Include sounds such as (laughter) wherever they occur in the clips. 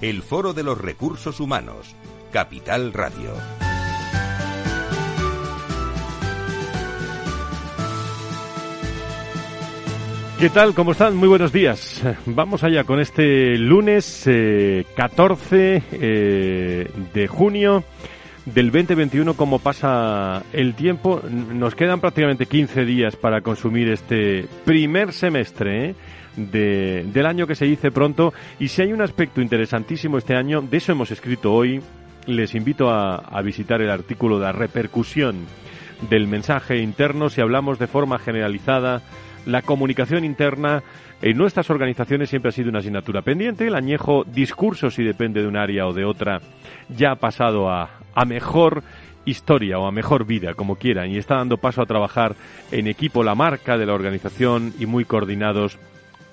el Foro de los Recursos Humanos, Capital Radio. ¿Qué tal? ¿Cómo están? Muy buenos días. Vamos allá con este lunes 14 eh, eh, de junio del 2021. ¿Cómo pasa el tiempo? Nos quedan prácticamente 15 días para consumir este primer semestre. ¿eh? Del año que se dice pronto. Y si hay un aspecto interesantísimo este año, de eso hemos escrito hoy, les invito a, a visitar el artículo de la repercusión del mensaje interno si hablamos de forma generalizada la comunicación interna en nuestras organizaciones siempre ha sido una asignatura pendiente. El añejo discurso, si depende de un área o de otra, ya ha pasado a, a mejor historia o a mejor vida, como quieran, y está dando paso a trabajar en equipo la marca de la organización y muy coordinados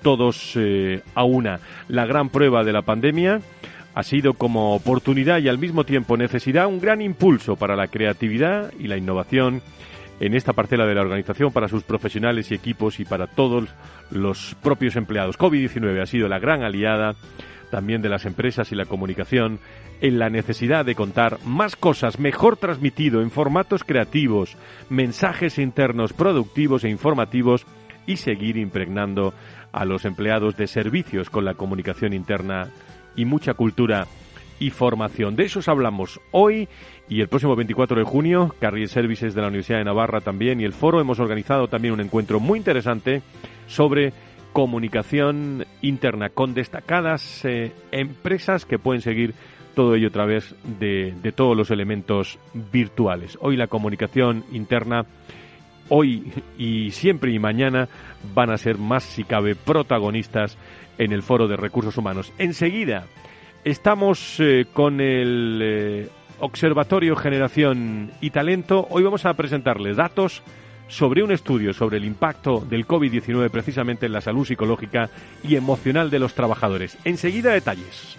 todos eh, a una. La gran prueba de la pandemia ha sido como oportunidad y al mismo tiempo necesidad un gran impulso para la creatividad y la innovación en esta parcela de la organización para sus profesionales y equipos y para todos los propios empleados. COVID-19 ha sido la gran aliada también de las empresas y la comunicación en la necesidad de contar más cosas mejor transmitido en formatos creativos, mensajes internos productivos e informativos y seguir impregnando a los empleados de servicios con la comunicación interna y mucha cultura y formación. De eso hablamos hoy y el próximo 24 de junio, Carrier Services de la Universidad de Navarra también y el foro hemos organizado también un encuentro muy interesante sobre comunicación interna con destacadas eh, empresas que pueden seguir todo ello a través de, de todos los elementos virtuales. Hoy la comunicación interna hoy y siempre y mañana van a ser más, si cabe, protagonistas en el Foro de Recursos Humanos. Enseguida estamos eh, con el eh, Observatorio Generación y Talento. Hoy vamos a presentarles datos sobre un estudio sobre el impacto del COVID-19 precisamente en la salud psicológica y emocional de los trabajadores. Enseguida detalles.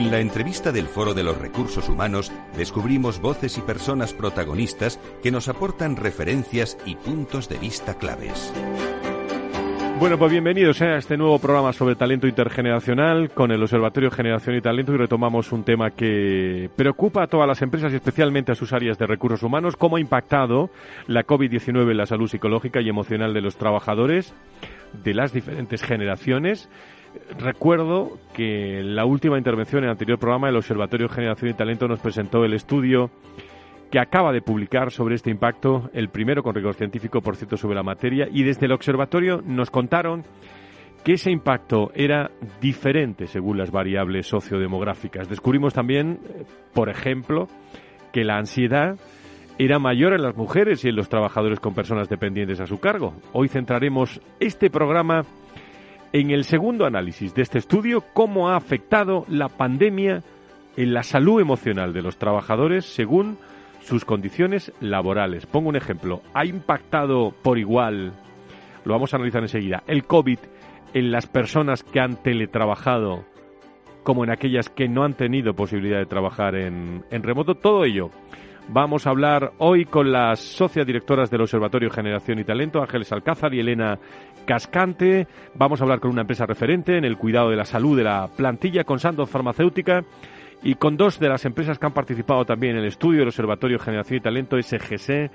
En la entrevista del Foro de los Recursos Humanos descubrimos voces y personas protagonistas que nos aportan referencias y puntos de vista claves. Bueno, pues bienvenidos a este nuevo programa sobre talento intergeneracional con el Observatorio Generación y Talento y retomamos un tema que preocupa a todas las empresas y especialmente a sus áreas de recursos humanos, cómo ha impactado la COVID-19 en la salud psicológica y emocional de los trabajadores de las diferentes generaciones Recuerdo que la última intervención en el anterior programa el Observatorio Generación y Talento nos presentó el estudio que acaba de publicar sobre este impacto, el primero con rigor científico, por cierto, sobre la materia, y desde el observatorio nos contaron que ese impacto era diferente según las variables sociodemográficas. Descubrimos también, por ejemplo, que la ansiedad era mayor en las mujeres y en los trabajadores con personas dependientes a su cargo. Hoy centraremos este programa en el segundo análisis de este estudio cómo ha afectado la pandemia en la salud emocional de los trabajadores según sus condiciones laborales. Pongo un ejemplo. ¿Ha impactado por igual, lo vamos a analizar enseguida, el COVID en las personas que han teletrabajado como en aquellas que no han tenido posibilidad de trabajar en, en remoto? Todo ello Vamos a hablar hoy con las socias directoras del Observatorio Generación y Talento, Ángeles Alcázar y Elena Cascante. Vamos a hablar con una empresa referente en el cuidado de la salud de la plantilla, con Sandoz Farmacéutica y con dos de las empresas que han participado también en el estudio del Observatorio Generación y Talento, SGC,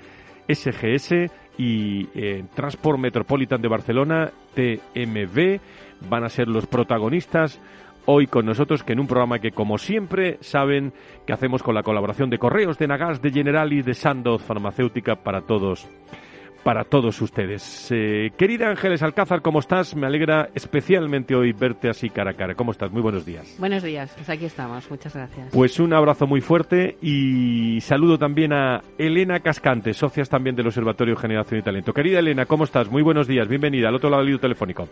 SGS y eh, Transport Metropolitan de Barcelona, TMV, van a ser los protagonistas hoy con nosotros, que en un programa que, como siempre, saben que hacemos con la colaboración de Correos, de Nagas, de Generali, de Sandoz Farmacéutica para todos para todos ustedes. Eh, querida Ángeles Alcázar, ¿cómo estás? Me alegra especialmente hoy verte así cara a cara. ¿Cómo estás? Muy buenos días. Buenos días, pues aquí estamos. Muchas gracias. Pues un abrazo muy fuerte y saludo también a Elena Cascante, socias también del Observatorio Generación y Talento. Querida Elena, ¿cómo estás? Muy buenos días. Bienvenida al otro lado del hilo telefónico.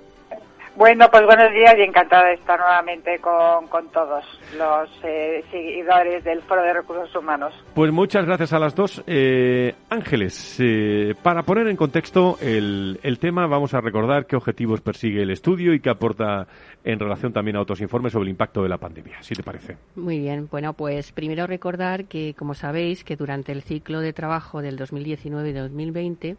Bueno, pues buenos días y encantada de estar nuevamente con, todos los eh, seguidores del Foro de Recursos Humanos. Pues muchas gracias a las dos. Eh, Ángeles, eh, para poner en contexto el, el, tema, vamos a recordar qué objetivos persigue el estudio y qué aporta en relación también a otros informes sobre el impacto de la pandemia, si te parece. Muy bien, bueno, pues primero recordar que, como sabéis, que durante el ciclo de trabajo del 2019 y 2020,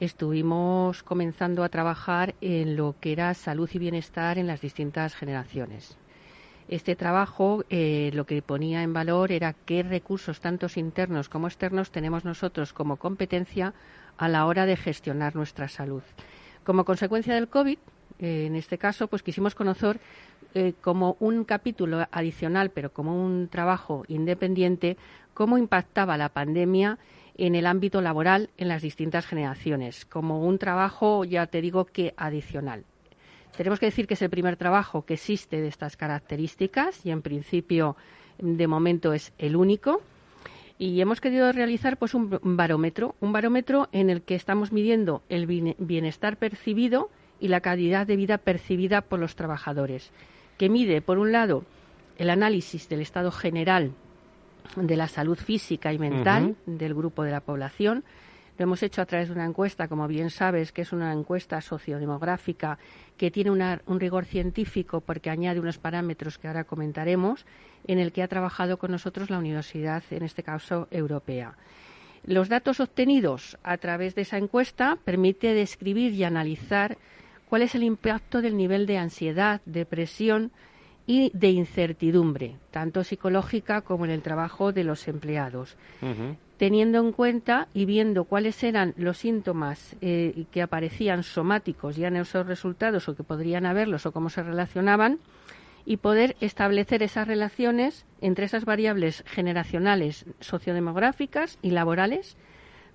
estuvimos comenzando a trabajar en lo que era salud y bienestar en las distintas generaciones. Este trabajo eh, lo que ponía en valor era qué recursos, tantos internos como externos, tenemos nosotros como competencia a la hora de gestionar nuestra salud. Como consecuencia del COVID, eh, en este caso, pues quisimos conocer eh, como un capítulo adicional, pero como un trabajo independiente, cómo impactaba la pandemia en el ámbito laboral en las distintas generaciones, como un trabajo, ya te digo que adicional. Tenemos que decir que es el primer trabajo que existe de estas características y en principio de momento es el único. Y hemos querido realizar pues un barómetro, un barómetro en el que estamos midiendo el bienestar percibido y la calidad de vida percibida por los trabajadores, que mide por un lado el análisis del estado general de la salud física y mental del grupo de la población. Lo hemos hecho a través de una encuesta, como bien sabes, que es una encuesta sociodemográfica que tiene un rigor científico porque añade unos parámetros que ahora comentaremos, en el que ha trabajado con nosotros la universidad, en este caso europea. Los datos obtenidos a través de esa encuesta permite describir y analizar cuál es el impacto del nivel de ansiedad, depresión, y de incertidumbre, tanto psicológica como en el trabajo de los empleados. Teniendo en cuenta y viendo cuáles eran los síntomas eh, que aparecían somáticos ya en esos resultados o que podrían haberlos o cómo se relacionaban, y poder establecer esas relaciones entre esas variables generacionales, sociodemográficas y laborales,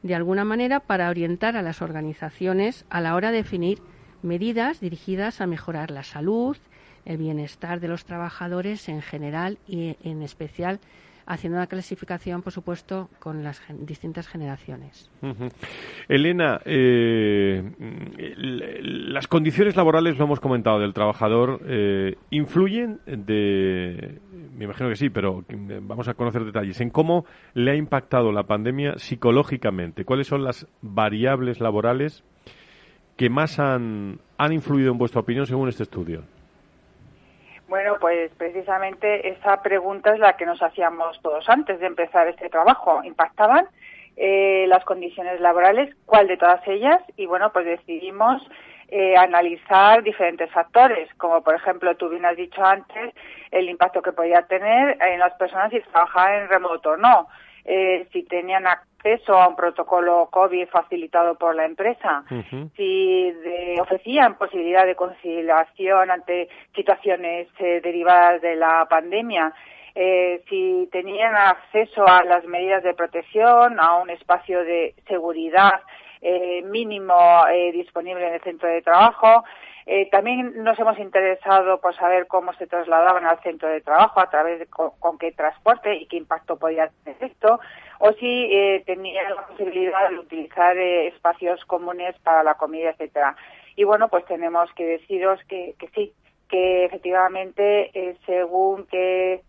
de alguna manera para orientar a las organizaciones a la hora de definir medidas dirigidas a mejorar la salud, el bienestar de los trabajadores en general y en especial haciendo una clasificación, por supuesto, con las distintas generaciones. Elena, eh, las condiciones laborales, lo hemos comentado, del trabajador, eh, ¿influyen de, me imagino que sí, pero vamos a conocer detalles, en cómo le ha impactado la pandemia psicológicamente? ¿Cuáles son las variables laborales que más han, han influido en vuestra opinión según este estudio? Bueno, pues precisamente esa pregunta es la que nos hacíamos todos antes de empezar este trabajo. ¿Impactaban eh, las condiciones laborales? ¿Cuál de todas ellas? Y bueno, pues decidimos eh, analizar diferentes factores, como por ejemplo, tú bien has dicho antes, el impacto que podía tener en las personas si trabajaban en remoto o no. Eh, si tenían acceso a un protocolo COVID facilitado por la empresa, si ofrecían posibilidad de conciliación ante situaciones eh, derivadas de la pandemia, eh, si tenían acceso a las medidas de protección, a un espacio de seguridad mínimo disponible en el centro de trabajo, eh, también nos hemos interesado por saber cómo se trasladaban al centro de trabajo, a través de con, qué transporte y qué impacto podía tener esto, o si eh, tenían la posibilidad de utilizar eh, espacios comunes para la comida, etcétera. Y bueno, pues tenemos que deciros que, sí, que efectivamente eh, según qué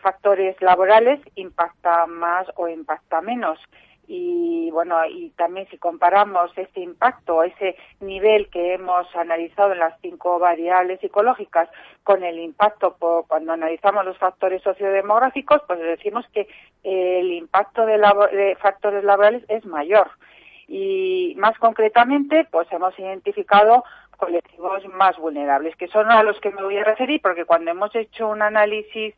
factores laborales impacta más o impacta menos y bueno y también si comparamos este impacto ese nivel que hemos analizado en las cinco variables psicológicas con el impacto por, cuando analizamos los factores sociodemográficos pues decimos que el impacto de, de factores laborales es mayor. Y más concretamente pues hemos identificado colectivos más vulnerables, que son a los que me voy a referir, porque cuando hemos hecho un análisis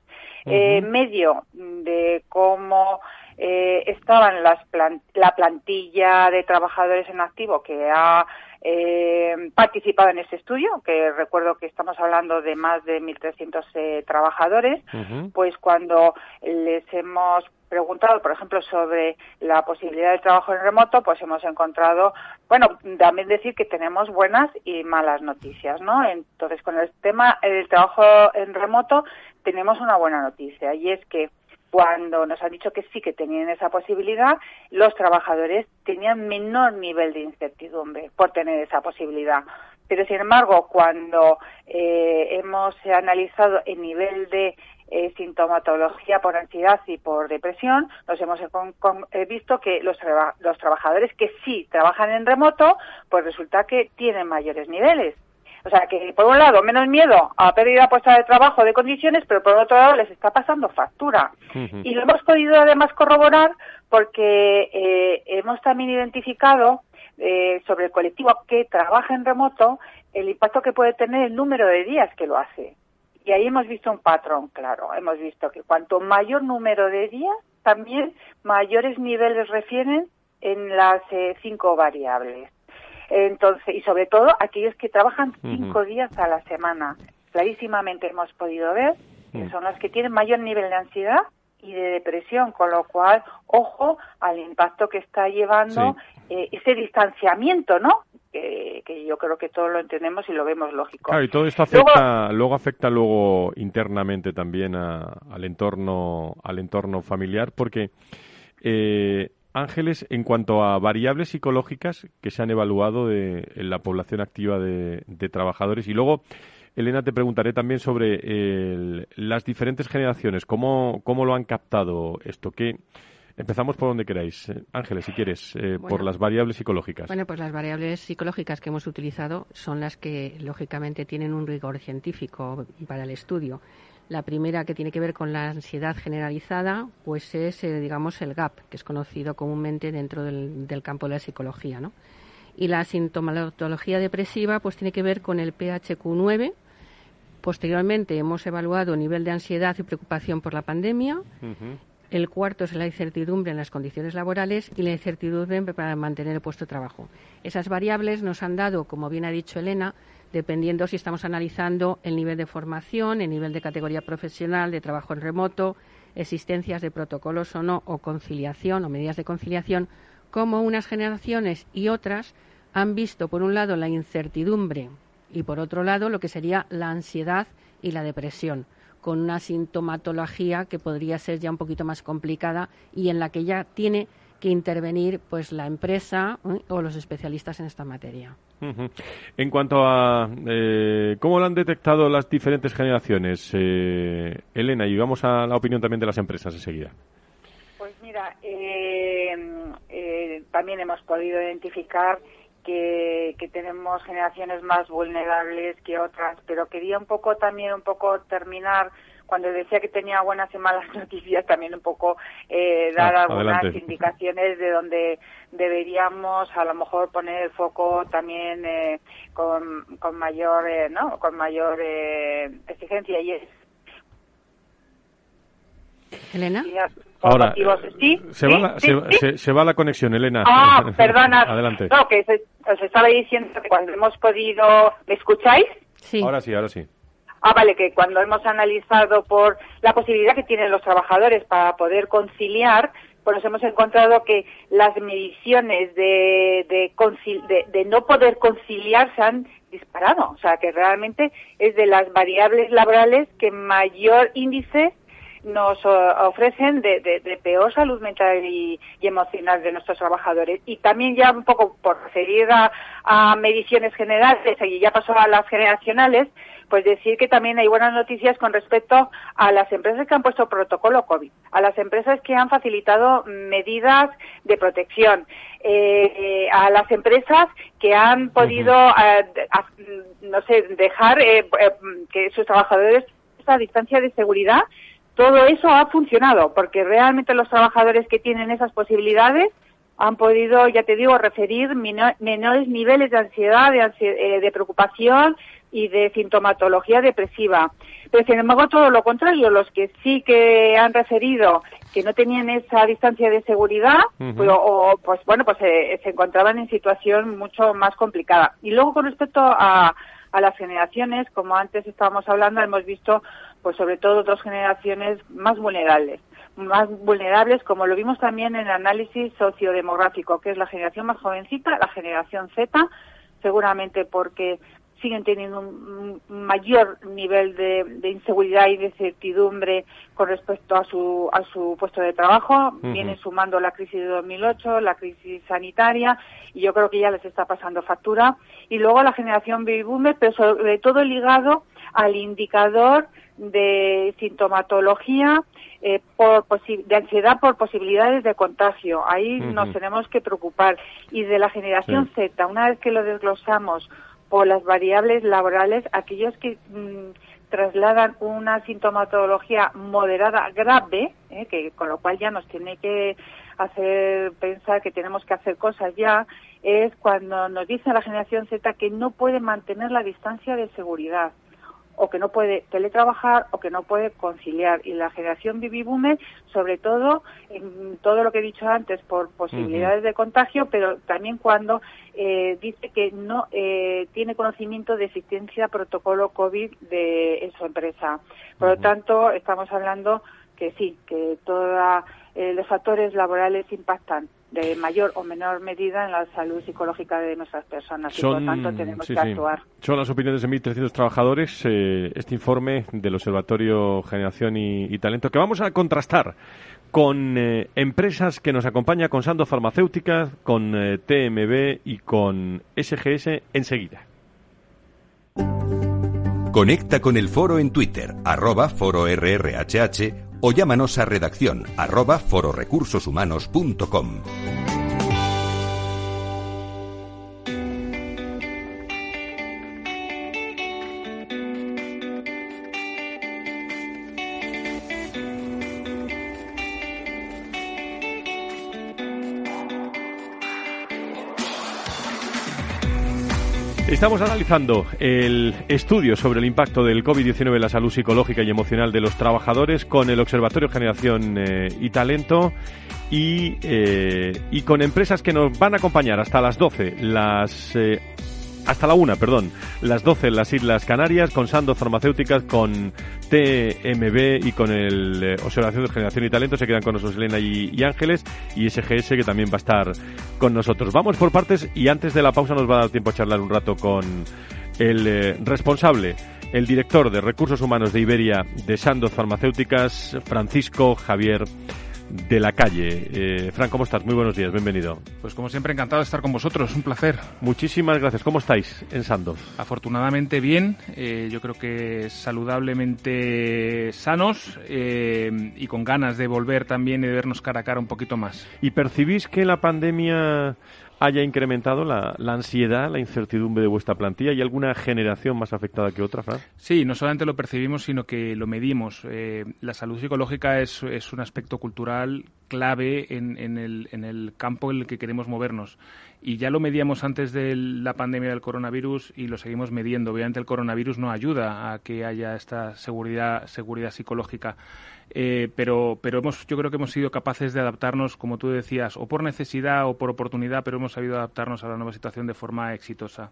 eh, medio de cómo eh, estaban las la plantilla de trabajadores en activo que ha eh, participado en ese estudio, que recuerdo que estamos hablando de más de 1.300 eh, trabajadores, pues cuando les hemos preguntado, por ejemplo, sobre la posibilidad de trabajo en remoto, pues hemos encontrado, bueno, también decir que tenemos buenas y malas noticias, ¿no? Entonces, con el tema del trabajo en remoto, tenemos una buena noticia y es que cuando nos han dicho que sí que tenían esa posibilidad, los trabajadores tenían menor nivel de incertidumbre por tener esa posibilidad. Pero, sin embargo, cuando eh, hemos analizado el nivel de eh, sintomatología por ansiedad y por depresión, nos hemos eh, visto que los trabajadores que sí trabajan en remoto, pues resulta que tienen mayores niveles. O sea que, por un lado, menos miedo a pérdida puesta de trabajo, de condiciones, pero por otro lado les está pasando factura. Y lo hemos podido además corroborar porque eh, hemos también identificado eh, sobre el colectivo que trabaja en remoto el impacto que puede tener el número de días que lo hace. Y ahí hemos visto un patrón claro. Hemos visto que cuanto mayor número de días, también mayores niveles refieren en las eh, cinco variables. Entonces, y sobre todo aquellos que trabajan cinco días a la semana. Clarísimamente hemos podido ver que mm. son los que tienen mayor nivel de ansiedad y de depresión, con lo cual, ojo al impacto que está llevando eh, ese distanciamiento, ¿no? Que, yo creo que todos lo entendemos y lo vemos lógico. Claro, y todo esto afecta, luego, afecta luego internamente también al entorno, al entorno familiar, porque eh, Ángeles, en cuanto a variables psicológicas que se han evaluado de, en la población activa de, trabajadores. Y luego, Elena, te preguntaré también sobre las diferentes generaciones, cómo, cómo lo han captado esto. ¿Qué, Empezamos por donde queráis. Ángeles, si quieres, eh, por las variables psicológicas. Bueno, pues las variables psicológicas que hemos utilizado son las que, lógicamente, tienen un rigor científico para el estudio. La primera, que tiene que ver con la ansiedad generalizada, pues es, eh, digamos, el GAP, que es conocido comúnmente dentro del, campo de la psicología, ¿no? Y la sintomatología depresiva, pues tiene que ver con el PHQ-9. Posteriormente hemos evaluado el nivel de ansiedad y preocupación por la pandemia. El cuarto es la incertidumbre en las condiciones laborales y la incertidumbre para mantener el puesto de trabajo. Esas variables nos han dado, como bien ha dicho Elena, dependiendo si estamos analizando el nivel de formación, el nivel de categoría profesional, de trabajo en remoto, existencias de protocolos o no, o conciliación o medidas de conciliación, como unas generaciones y otras han visto, por un lado, la incertidumbre y, por otro lado, lo que sería la ansiedad y la depresión, con una sintomatología que podría ser ya un poquito más complicada y en la que ya tiene que intervenir pues la empresa ¿eh? o los especialistas en esta materia. En cuanto a eh, cómo lo han detectado las diferentes generaciones, eh, Elena, y vamos a la opinión también de las empresas enseguida. Pues mira, también hemos podido identificar que, que, tenemos generaciones más vulnerables que otras, pero quería un poco también un poco terminar cuando decía que tenía buenas y malas (laughs) noticias, también un poco eh, dar ah, algunas indicaciones de donde deberíamos a lo mejor poner el foco también eh, con, con mayor, eh, ¿no? Con mayor exigencia y es Elena. Ahora, ¿Sí? Se, va la, se, va la conexión, Elena. Ah, (laughs) perdona. Adelante. No, que os estaba diciendo que cuando hemos podido... ¿Me escucháis? Sí. Ahora sí, ahora sí. Ah, vale, que cuando hemos analizado por la posibilidad que tienen los trabajadores para poder conciliar, pues nos hemos encontrado que las mediciones de, de, de, no poder conciliar se han disparado. O sea, que realmente es de las variables laborales que mayor índice nos ofrecen de, de, peor salud mental y, emocional de nuestros trabajadores. Y también ya un poco por referir a, a mediciones generales, y ya pasó a las generacionales, pues decir que también hay buenas noticias con respecto a las empresas que han puesto protocolo COVID, a las empresas que han facilitado medidas de protección, eh, a las empresas que han podido, eh, no sé, dejar eh, que sus trabajadores a distancia de seguridad. Todo eso ha funcionado porque realmente los trabajadores que tienen esas posibilidades han podido, ya te digo, referir menores niveles de ansiedad, de, de preocupación, y de sintomatología depresiva. Pero sin embargo, todo lo contrario, los que sí que han referido que no tenían esa distancia de seguridad, pues, o, pues bueno, pues eh, se encontraban en situación mucho más complicada. Y luego con respecto a, a las generaciones, como antes estábamos hablando, hemos visto pues sobre todo dos generaciones más vulnerables más vulnerables, como lo vimos también en el análisis sociodemográfico, que es la generación más jovencita, la generación Z, seguramente porque siguen teniendo un mayor nivel de, inseguridad y de certidumbre con respecto a su, a su puesto de trabajo. Vienen sumando la crisis de 2008, la crisis sanitaria, y yo creo que ya les está pasando factura. Y luego la generación baby boomer, pero sobre todo ligado al indicador de sintomatología eh, por de ansiedad por posibilidades de contagio. Ahí nos tenemos que preocupar. Y de la generación Z, una vez que lo desglosamos por las variables laborales, aquellos que mm, trasladan una sintomatología moderada grave, eh, que con lo cual ya nos tiene que hacer pensar que tenemos que hacer cosas ya, es cuando nos dice la generación Z que no puede mantener la distancia de seguridad o que no puede teletrabajar o que no puede conciliar. Y la generación baby boomer, sobre todo en todo lo que he dicho antes, por posibilidades de contagio, pero también cuando eh, dice que no eh, tiene conocimiento de existencia protocolo COVID de su empresa. Por lo tanto, estamos hablando que sí, que todos eh, los factores laborales impactan de mayor o menor medida en la salud psicológica de nuestras personas y por tanto tenemos que actuar. Son las opiniones de 1.300 trabajadores, eh, este informe del Observatorio Generación y, Talento, que vamos a contrastar con eh, empresas que nos acompañan con Sando Farmacéutica, con eh, TMB y con SGS enseguida. Conecta con el foro en Twitter, arroba foro o llámanos a redacción arroba fororecursoshumanos.com. Estamos analizando el estudio sobre el impacto del COVID-19 en la salud psicológica y emocional de los trabajadores con el Observatorio Generación eh, y Talento y, eh, y, con empresas que nos van a acompañar hasta las 12, las eh, hasta la una, perdón, las 12 en las Islas Canarias, con Sandoz Farmacéuticas, con TMB y con el eh, Observación de Generación y Talento. Se quedan con nosotros Elena y, Ángeles y SGS que también va a estar con nosotros. Vamos por partes y antes de la pausa nos va a dar tiempo a charlar un rato con el eh, responsable, el director de Recursos Humanos de Iberia de Sandoz Farmacéuticas, Francisco Javier de la calle. Eh, Fran, ¿cómo estás? Muy buenos días, bienvenido. Pues como siempre, encantado de estar con vosotros, un placer. Muchísimas gracias. ¿Cómo estáis en Sandoz? Afortunadamente bien, eh, yo creo que saludablemente sanos eh, y con ganas de volver también y de vernos cara a cara un poquito más. ¿Y percibís que la pandemia haya incrementado la, ansiedad, la incertidumbre de vuestra plantilla? ¿Hay alguna generación más afectada que otra, Fran? Sí, no solamente lo percibimos, sino que lo medimos. Eh, la salud psicológica es, es, un aspecto cultural clave en, en, el, en el campo en el que queremos movernos y ya lo medíamos antes de la pandemia del coronavirus y lo seguimos mediendo. Obviamente el coronavirus no ayuda a que haya esta seguridad, seguridad psicológica. Eh, pero, pero hemos, yo creo que hemos sido capaces de adaptarnos, como tú decías, o por necesidad o por oportunidad, pero hemos sabido adaptarnos a la nueva situación de forma exitosa.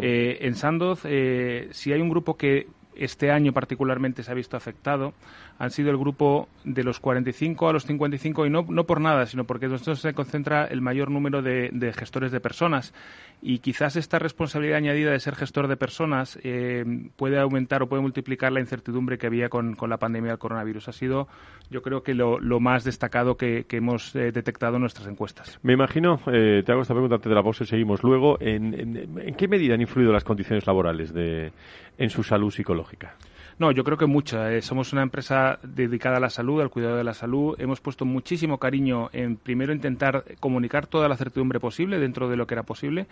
Eh, en Sandoz, eh, si hay un grupo que este año particularmente se ha visto afectado han sido el grupo de los 45 a los 55 y no, no por nada, sino porque nosotros se concentra el mayor número de, gestores de personas y quizás esta responsabilidad añadida de ser gestor de personas eh, puede aumentar o puede multiplicar la incertidumbre que había con, la pandemia del coronavirus. Ha sido, yo creo que lo, más destacado que, hemos eh, detectado en nuestras encuestas. Me imagino, eh, te hago esta pregunta antes de la pausa y seguimos luego, ¿en, qué medida han influido las condiciones laborales de, en su salud psicológica? No, yo creo que mucha. Eh, somos una empresa dedicada a la salud, al cuidado de la salud. Hemos puesto muchísimo cariño en primero intentar comunicar toda la certidumbre posible dentro de lo que era posible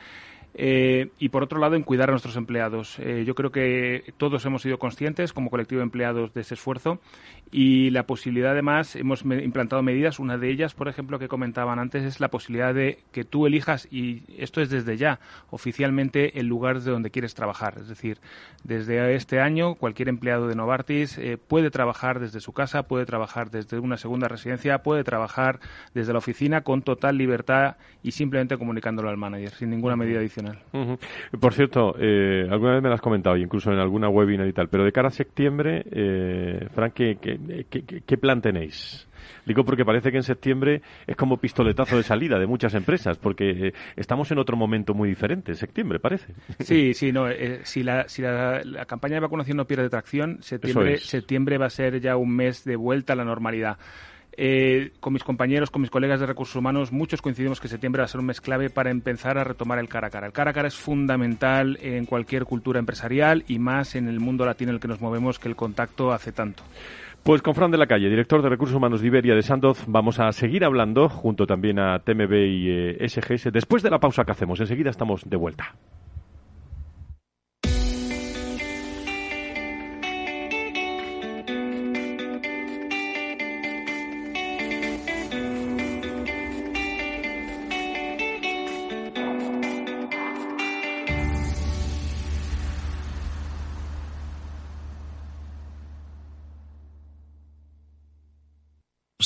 Eh, y por otro lado, en cuidar a nuestros empleados. Eh, yo creo que todos hemos sido conscientes como colectivo de empleados de ese esfuerzo y la posibilidad, además, hemos implantado medidas. Una de ellas, por ejemplo, que comentaban antes, es la posibilidad de que tú elijas, y esto es desde ya, oficialmente el lugar de donde quieres trabajar. Es decir, desde este año, cualquier empleado de Novartis eh, puede trabajar desde su casa, puede trabajar desde una segunda residencia, puede trabajar desde la oficina con total libertad y simplemente comunicándolo al manager, sin ninguna medida adicional. Por cierto, eh, alguna vez me lo has comentado, incluso en alguna webinar y tal, pero de cara a septiembre, eh, Frank, ¿qué, plan tenéis? Digo porque parece que en septiembre es como pistoletazo de salida de muchas empresas, porque eh, estamos en otro momento muy diferente, en septiembre parece. Sí, sí, no. Eh, si, la, si la, campaña de vacunación no pierde tracción, septiembre, septiembre va a ser ya un mes de vuelta a la normalidad. Eh, con mis compañeros, con mis colegas de recursos humanos, muchos coincidimos que septiembre va a ser un mes clave para empezar a retomar el cara a cara. El cara a cara es fundamental en cualquier cultura empresarial y más en el mundo latino en el que nos movemos, que el contacto hace tanto. Pues con Fran de la Calle, director de Recursos Humanos de Iberia de Sandoz, vamos a seguir hablando junto también a TMB y eh, SGS después de la pausa que hacemos. Enseguida estamos de vuelta.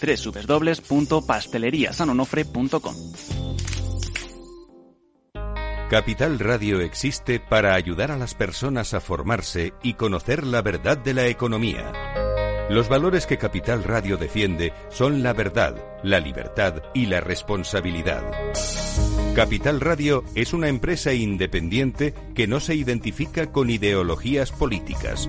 www.pasteleriasanonofre.com. Capital Radio existe para ayudar a las personas a formarse y conocer la verdad de la economía. Los valores que Capital Radio defiende son la verdad, la libertad y la responsabilidad. Capital Radio es una empresa independiente que no se identifica con ideologías políticas.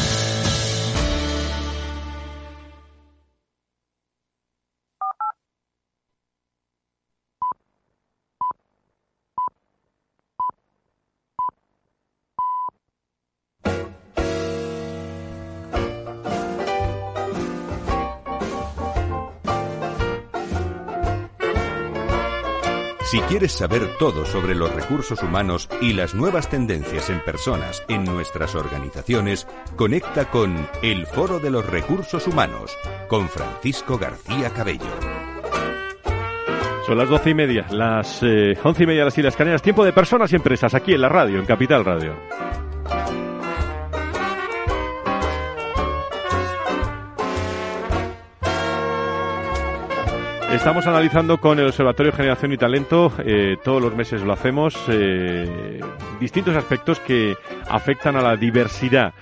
Si quieres saber todo sobre los recursos humanos y las nuevas tendencias en personas en nuestras organizaciones, conecta con El Foro de los Recursos Humanos con Francisco García Cabello. Son las doce y media, las eh, once y media las Islas Canarias. Tiempo de personas y empresas aquí en la radio, en Capital Radio. Estamos analizando con el Observatorio Generación y Talento, eh, todos los meses lo hacemos, eh, distintos aspectos que afectan a la diversidad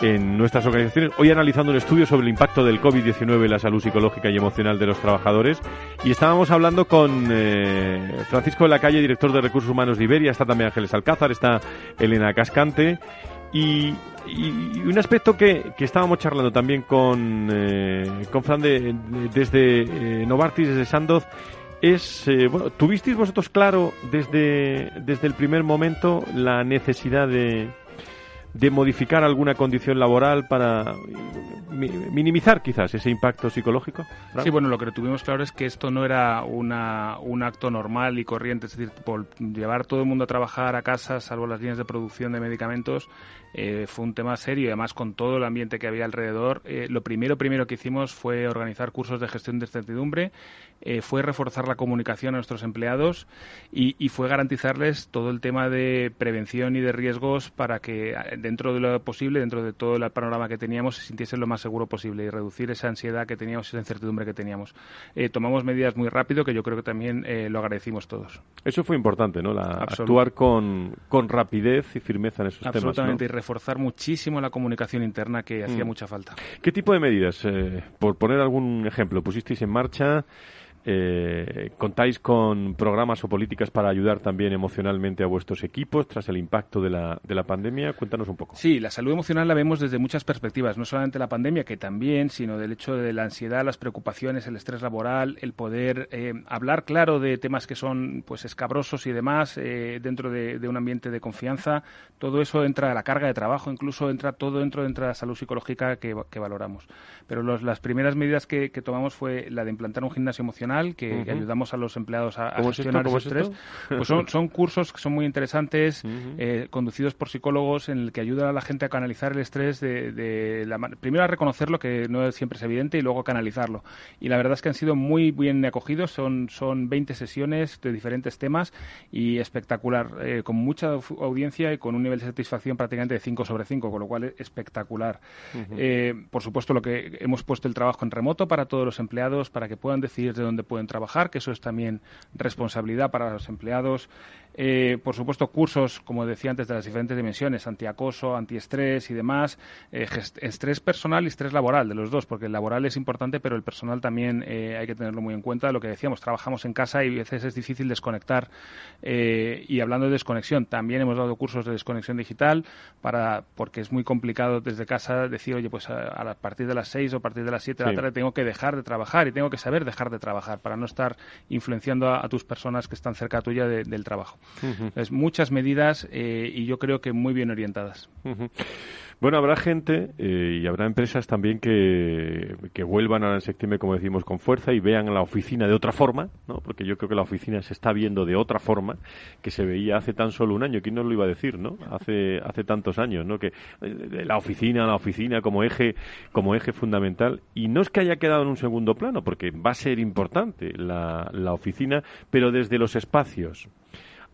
en nuestras organizaciones. Hoy analizando un estudio sobre el impacto del COVID-19 en la salud psicológica y emocional de los trabajadores. Y estábamos hablando con eh, Francisco de la Calle, director de Recursos Humanos de Iberia. Está también Ángeles Alcázar, está Elena Cascante. Y, un aspecto que, estábamos charlando también con, eh, con Fran de, desde eh, Novartis, desde Sandoz, es, eh, bueno, ¿tuvisteis vosotros claro desde, desde el primer momento la necesidad de, de modificar alguna condición laboral para minimizar quizás ese impacto psicológico? Sí, bueno, lo que tuvimos claro es que esto no era una, un acto normal y corriente, es decir, por llevar todo el mundo a trabajar a casa, salvo las líneas de producción de medicamentos, eh, fue un tema serio y además con todo el ambiente que había alrededor, eh, lo primero, primero que hicimos fue organizar cursos de gestión de incertidumbre, eh, fue reforzar la comunicación a nuestros empleados y, y, fue garantizarles todo el tema de prevención y de riesgos para que dentro de lo posible, dentro de todo el panorama que teníamos, se sintiesen lo más seguro posible y reducir esa ansiedad que teníamos, esa incertidumbre que teníamos. tomamos medidas muy rápido que yo creo que también lo agradecimos todos. Eso fue importante, ¿no? La, actuar con, con rapidez y firmeza en esos temas. Absolutamente, reforzar muchísimo la comunicación interna que hacía mm. mucha falta. ¿Qué tipo de medidas? Eh, por poner algún ejemplo, pusisteis en marcha eh, ¿Contáis con programas o políticas para ayudar también emocionalmente a vuestros equipos tras el impacto de la, de la pandemia? Cuéntanos un poco. Sí, la salud emocional la vemos desde muchas perspectivas, no solamente la pandemia, que también, sino del hecho de la ansiedad, las preocupaciones, el estrés laboral, el poder eh, hablar claro de temas que son pues escabrosos y demás eh, dentro de, un ambiente de confianza. Todo eso entra a la carga de trabajo, incluso entra todo dentro, de la salud psicológica que, valoramos. Pero las primeras medidas que tomamos fue la de implantar un gimnasio emocional que, ayudamos a los empleados a, gestionar ese estrés. Pues son, son cursos que son muy interesantes, eh, conducidos por psicólogos, en el que ayudan a la gente a canalizar el estrés de, la, primero a reconocerlo, que no siempre es evidente, y luego a canalizarlo. Y la verdad es que han sido muy bien acogidos, son, son 20 sesiones de diferentes temas y espectacular, eh, con mucha audiencia y con un nivel de satisfacción prácticamente de 5 sobre 5, con lo cual es espectacular. Eh, por supuesto, lo que hemos puesto el trabajo en remoto para todos los empleados, para que puedan decidir de dónde pueden trabajar, que eso es también responsabilidad para los empleados. Eh, por supuesto, cursos, como decía antes, de las diferentes dimensiones, antiacoso, antiestrés y demás, eh, estrés personal y estrés laboral, de los dos, porque el laboral es importante, pero el personal también eh, hay que tenerlo muy en cuenta. Lo que decíamos, trabajamos en casa y a veces es difícil desconectar. y hablando de desconexión, también hemos dado cursos de desconexión digital, para porque es muy complicado desde casa decir, oye, pues a, partir de las 6 o a partir de las 7 de la tarde tengo que dejar de trabajar y tengo que saber dejar de trabajar para no estar influenciando a, tus personas que están cerca tuya del trabajo. Es muchas medidas eh, y yo creo que muy bien orientadas. Bueno, habrá gente eh, y habrá empresas también que, que vuelvan a en septiembre, como decimos, con fuerza y vean la oficina de otra forma, ¿no? Porque yo creo que la oficina se está viendo de otra forma que se veía hace tan solo un año. ¿Quién nos lo iba a decir, no? Hace, hace tantos años, ¿no? Que eh, la oficina, la oficina como eje, como eje fundamental. Y no es que haya quedado en un segundo plano, porque va a ser importante la, la oficina, pero desde los espacios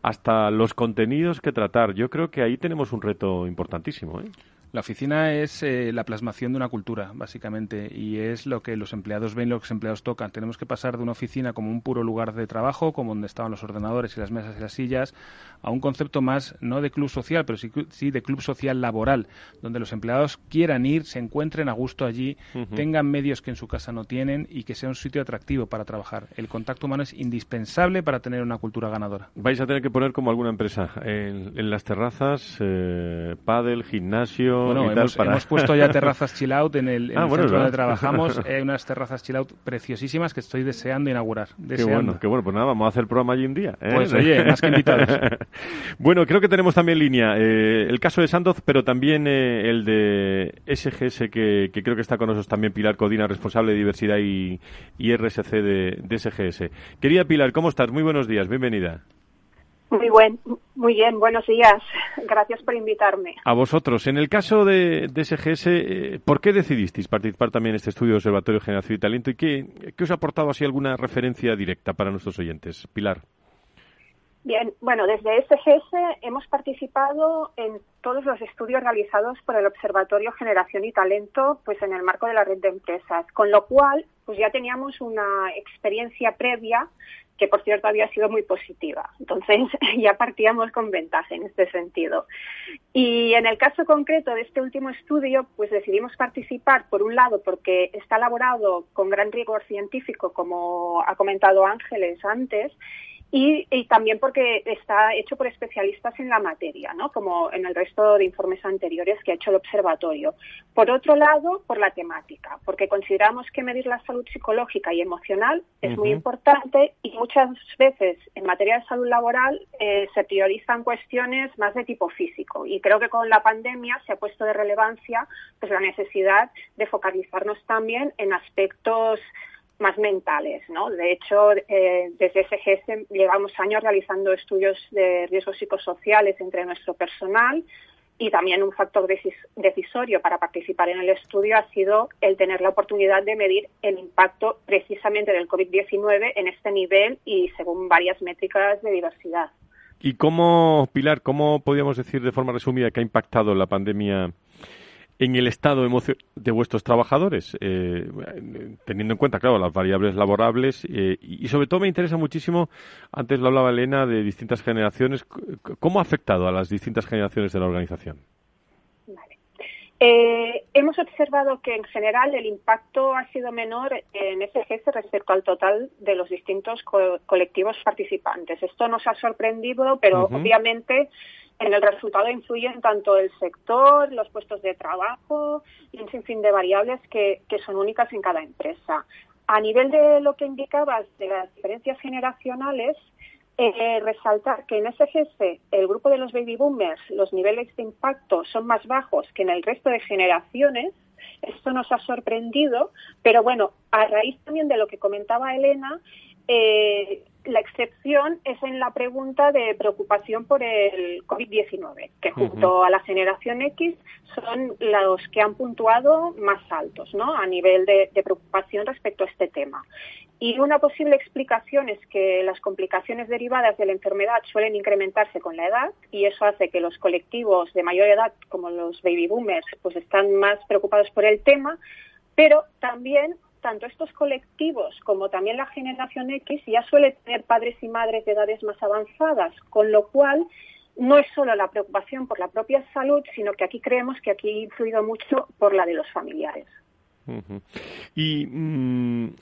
hasta los contenidos que tratar. Yo creo que ahí tenemos un reto importantísimo. ¿eh? La oficina es eh, la plasmación de una cultura, básicamente, y es lo que los empleados ven, lo que los empleados tocan. Tenemos que pasar de una oficina como un puro lugar de trabajo, como donde estaban los ordenadores y las mesas y las sillas, a un concepto más, no de club social, pero sí, de club social laboral, donde los empleados quieran ir, se encuentren a gusto allí, tengan medios que en su casa no tienen y que sea un sitio atractivo para trabajar. El contacto humano es indispensable para tener una cultura ganadora. Vais a tener que poner como alguna empresa en, las terrazas, eh, pádel, gimnasio, Bueno, hemos, puesto ya terrazas (laughs) chill out en el, ah, centro donde trabajamos. (laughs) Hay unas terrazas chill out preciosísimas que estoy deseando inaugurar. Qué bueno, qué bueno. Pues nada, vamos a hacer el programa allí un día. ¿eh? Pues oye, más que invitados. (laughs) bueno, creo que tenemos también línea eh, el caso de Sandoz, pero también eh, el de SGS, que, creo que está con nosotros también Pilar Codina, responsable de diversidad y, RSC de, de SGS. Querida Pilar, ¿cómo estás? Muy buenos días, bienvenida. Muy buen, muy bien, buenos días. Gracias por invitarme. A vosotros. En el caso de, SGS, eh, ¿por qué decidisteis participar también en este estudio de Observatorio de Generación y Talento y qué, qué os ha aportado así alguna referencia directa para nuestros oyentes? Pilar. Bien, bueno, desde SGS hemos participado en todos los estudios realizados por el Observatorio Generación y Talento, pues en el marco de la red de empresas, con lo cual, pues ya teníamos una experiencia previa que por cierto había sido muy positiva. Entonces (laughs) ya partíamos con ventaja en este sentido. Y en el caso concreto de este último estudio, pues decidimos participar, por un lado, porque está elaborado con gran rigor científico, como ha comentado Ángeles antes, y, también porque está hecho por especialistas en la materia, ¿no? como en el resto de informes anteriores que ha hecho el observatorio. Por otro lado, por la temática, porque consideramos que medir la salud psicológica y emocional es muy importante y muchas veces en materia de salud laboral eh, se priorizan cuestiones más de tipo físico y creo que con la pandemia se ha puesto de relevancia pues, la necesidad de focalizarnos también en aspectos más mentales. ¿no? De hecho, eh, desde SGS llevamos años realizando estudios de riesgos psicosociales entre nuestro personal y también un factor decisorio para participar en el estudio ha sido el tener la oportunidad de medir el impacto precisamente del COVID-19 en este nivel y según varias métricas de diversidad. ¿Y cómo, Pilar, cómo podríamos decir de forma resumida que ha impactado la pandemia en el estado de vuestros trabajadores, eh, teniendo en cuenta, claro, las variables laborables eh, y, sobre todo me interesa muchísimo, antes lo hablaba Elena, de distintas generaciones, ¿cómo ha afectado a las distintas generaciones de la organización? Eh, hemos observado que en general el impacto ha sido menor en SGS respecto al total de los distintos colectivos participantes. Esto nos ha sorprendido, pero obviamente en el resultado influyen tanto el sector, los puestos de trabajo y un sinfín de variables que, son únicas en cada empresa. A nivel de lo que indicabas de las diferencias generacionales, eh, resaltar que en SGS, el grupo de los baby boomers, los niveles de impacto son más bajos que en el resto de generaciones. Esto nos ha sorprendido, pero bueno, a raíz también de lo que comentaba Elena, eh, excepción es en la pregunta de preocupación por el COVID-19, que junto a la generación X son los que han puntuado más altos ¿no? a nivel de, preocupación respecto a este tema. Y una posible explicación es que las complicaciones derivadas de la enfermedad suelen incrementarse con la edad y eso hace que los colectivos de mayor edad, como los baby boomers, pues están más preocupados por el tema, pero también tanto estos colectivos como también la generación X ya suele tener padres y madres de edades más avanzadas, con lo cual no es solo la preocupación por la propia salud, sino que aquí creemos que aquí ha influido mucho por la de los familiares. Y mm,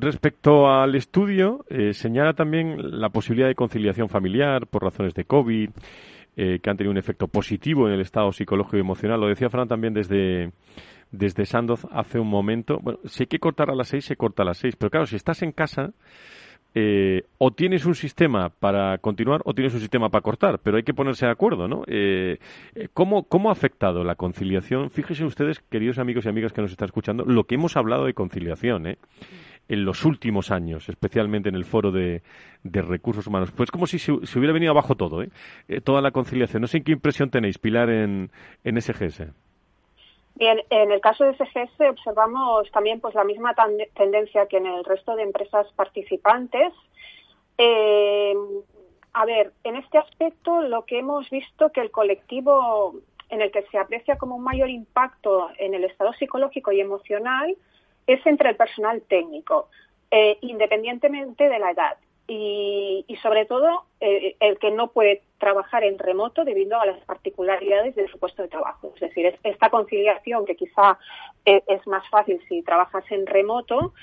respecto al estudio, eh, señala también la posibilidad de conciliación familiar por razones de COVID, eh, que han tenido un efecto positivo en el estado psicológico y emocional. Lo decía Fran también desde, desde Sandoz hace un momento. Bueno, si hay que cortar a las seis, se corta a las seis. Pero claro, si estás en casa, eh, o tienes un sistema para continuar o tienes un sistema para cortar, pero hay que ponerse de acuerdo, ¿no? Eh, eh, ¿cómo, ¿Cómo ha afectado la conciliación? Fíjense ustedes, queridos amigos y amigas que nos están escuchando, lo que hemos hablado de conciliación, ¿eh? en los últimos años, especialmente en el foro de, recursos humanos. Pues como si se, hubiera venido abajo todo, ¿eh? toda la conciliación. No sé qué impresión tenéis, Pilar, en, en SGS. Bien, en el caso de SGS observamos también pues la misma tendencia que en el resto de empresas participantes. Eh, a ver, en este aspecto lo que hemos visto que el colectivo en el que se aprecia como un mayor impacto en el estado psicológico y emocional es entre el personal técnico, eh, independientemente de la edad y, sobre todo eh, el que no puede trabajar en remoto debido a las particularidades de su puesto de trabajo. Es decir, esta conciliación que quizá eh, es más fácil si trabajas en remoto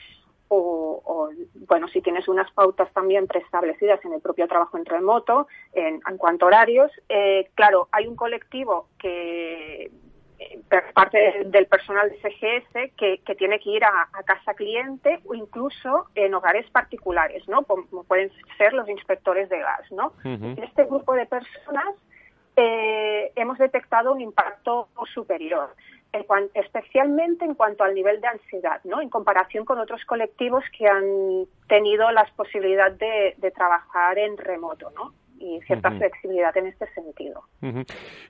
o, bueno, si tienes unas pautas también preestablecidas en el propio trabajo en remoto en, cuanto a horarios. Eh, claro, hay un colectivo que parte del personal de CGS que, tiene que ir a, casa cliente o incluso en hogares particulares, ¿no? Como pueden ser los inspectores de gas, ¿no? En este grupo de personas eh, hemos detectado un impacto superior. especialmente en cuanto al nivel de ansiedad, ¿no? En comparación con otros colectivos que han tenido la posibilidad de, de trabajar en remoto, ¿no? Y cierta flexibilidad en este sentido.